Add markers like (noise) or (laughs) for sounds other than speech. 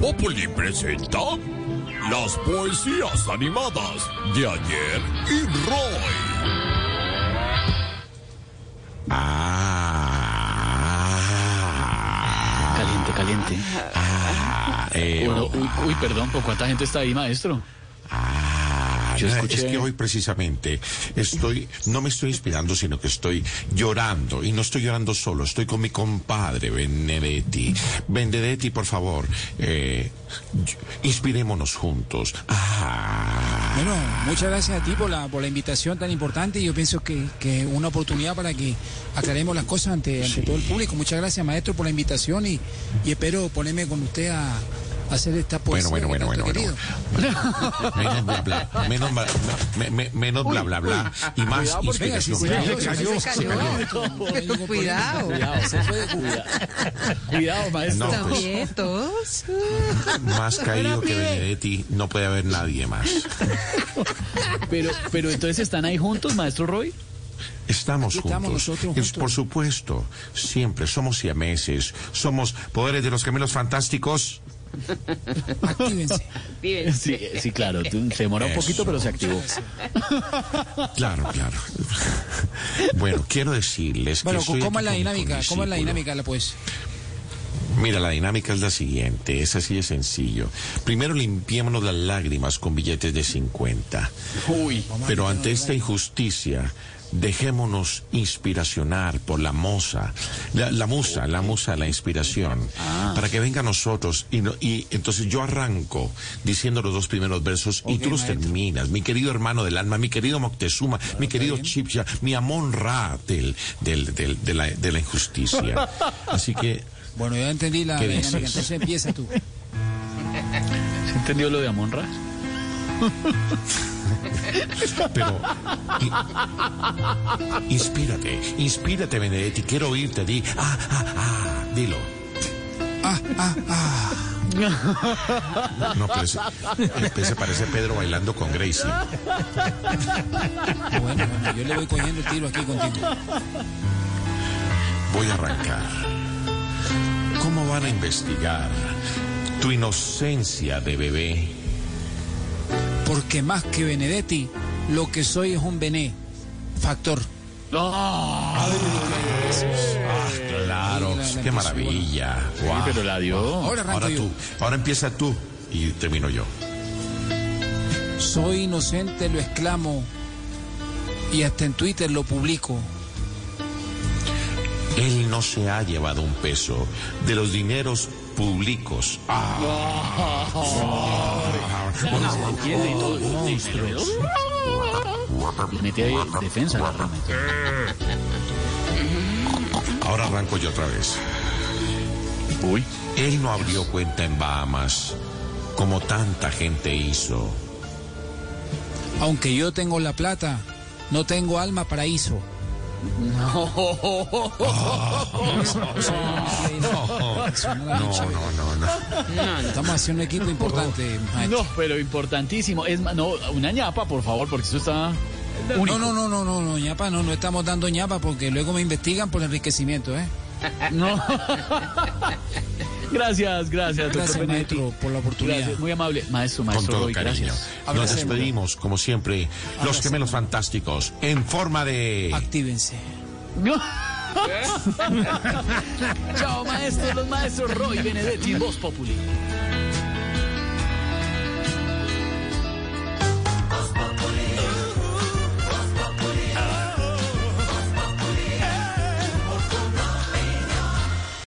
Populi presenta las poesías animadas de ayer y Roy. Ah, Caliente, caliente. ah, eh, Uno- oh, uy, uy, perdón, ¿por cuánta gente está ahí, maestro? Yo escuché- Es que hoy precisamente estoy, no me estoy inspirando, sino que estoy llorando. Y no estoy llorando solo, estoy con mi compadre Benedetti. Benedetti, por favor, eh, inspirémonos juntos. Ah, Bueno, muchas gracias a ti por la, por la invitación tan importante. Yo pienso que, que una oportunidad para que aclaremos las cosas ante, ante todo el público. Muchas gracias, maestro, por la invitación y, y espero ponerme con usted a hacer esta poesía. bueno, bueno, bueno, bueno, bueno. Menos bla, bla, menos, bla- me- me- menos bla, bla, bla. Y más Venga, si inspiración. Cuidado. Cuidado, se fue de cuidado. Cuidado, maestro. No, pues, Quietos. más caído que Benedetti no puede haber nadie más. Pero, pero entonces están ahí juntos, maestro Roy. Estamos juntos. estamos nosotros Es, juntos. por supuesto, siempre somos siameses, somos poderes de los gemelos fantásticos. Actívense. Sí, sí, claro. Se demora un poquito, pero se activó. Claro, claro. Bueno, quiero decirles Bueno, que estoy ¿cómo es la dinámica? ¿Cómo es la dinámica la poesía? Mira, la dinámica es la siguiente, es así de sencillo. Primero limpiémonos las lágrimas con billetes de 50. Uy. Pero ante esta injusticia, dejémonos inspiracionar por la moza, la, la musa, la musa, la inspiración, para que venga a nosotros. Y, no- y entonces yo arranco diciendo los dos primeros versos y Ok, tú los maestro. terminas. Mi querido hermano del alma, mi querido Moctezuma, mi querido Chipcha, mi Amon Ra del, del- del- de, la, de la injusticia. (laughs) Así que, Bueno, ya entendí la ¿Qué dinámica, dices? entonces empieza tú. ¿Se entendió lo de Amonra? (laughs) (laughs) pero... inspírate, inspírate, Benedetti, quiero oírte, di, ah, ah, ah, dilo. No, pero ese, ese parece Pedro bailando con Gracie. Bueno, bueno, yo le voy cogiendo el tiro aquí contigo. Voy a arrancar. ¿Cómo van a investigar tu inocencia de bebé? Porque más que Benedetti, lo que soy es un Bené. Factor. Claro, la- la qué maravilla. Guau. pero la dio. Ahora tú, ahora empieza tú y termino yo. Soy inocente, lo exclamo. Y hasta en Twitter lo publico. Él no se ha llevado un peso de los dineros públicos. Ah, Entiende Monstruos. Mete ahí defensa, la promete. ahora arranco yo otra vez. Uy. Él no abrió cuenta en Bahamas como tanta gente hizo. Aunque yo tengo la plata, no tengo alma paraíso. No, no, no, no. Estamos haciendo un equipo importante, maestro. No, pero importantísimo. Es no, una ñapa, por favor, porque eso está. No, no, no, no, no, no, ñapa, no, no estamos dando ñapa porque luego me investigan por enriquecimiento, ¿eh? No. (laughs) gracias, gracias, doctor Gracias, Benedetti. maestro, por la oportunidad. Gracias, muy amable. Maestro, Con maestro todo Roy, cariño. gracias. Nos despedimos, como siempre, los gemelos fantásticos, en forma de... Actívense. (laughs) Chao, maestros, los maestros Roy Benedetti, Voz Populi.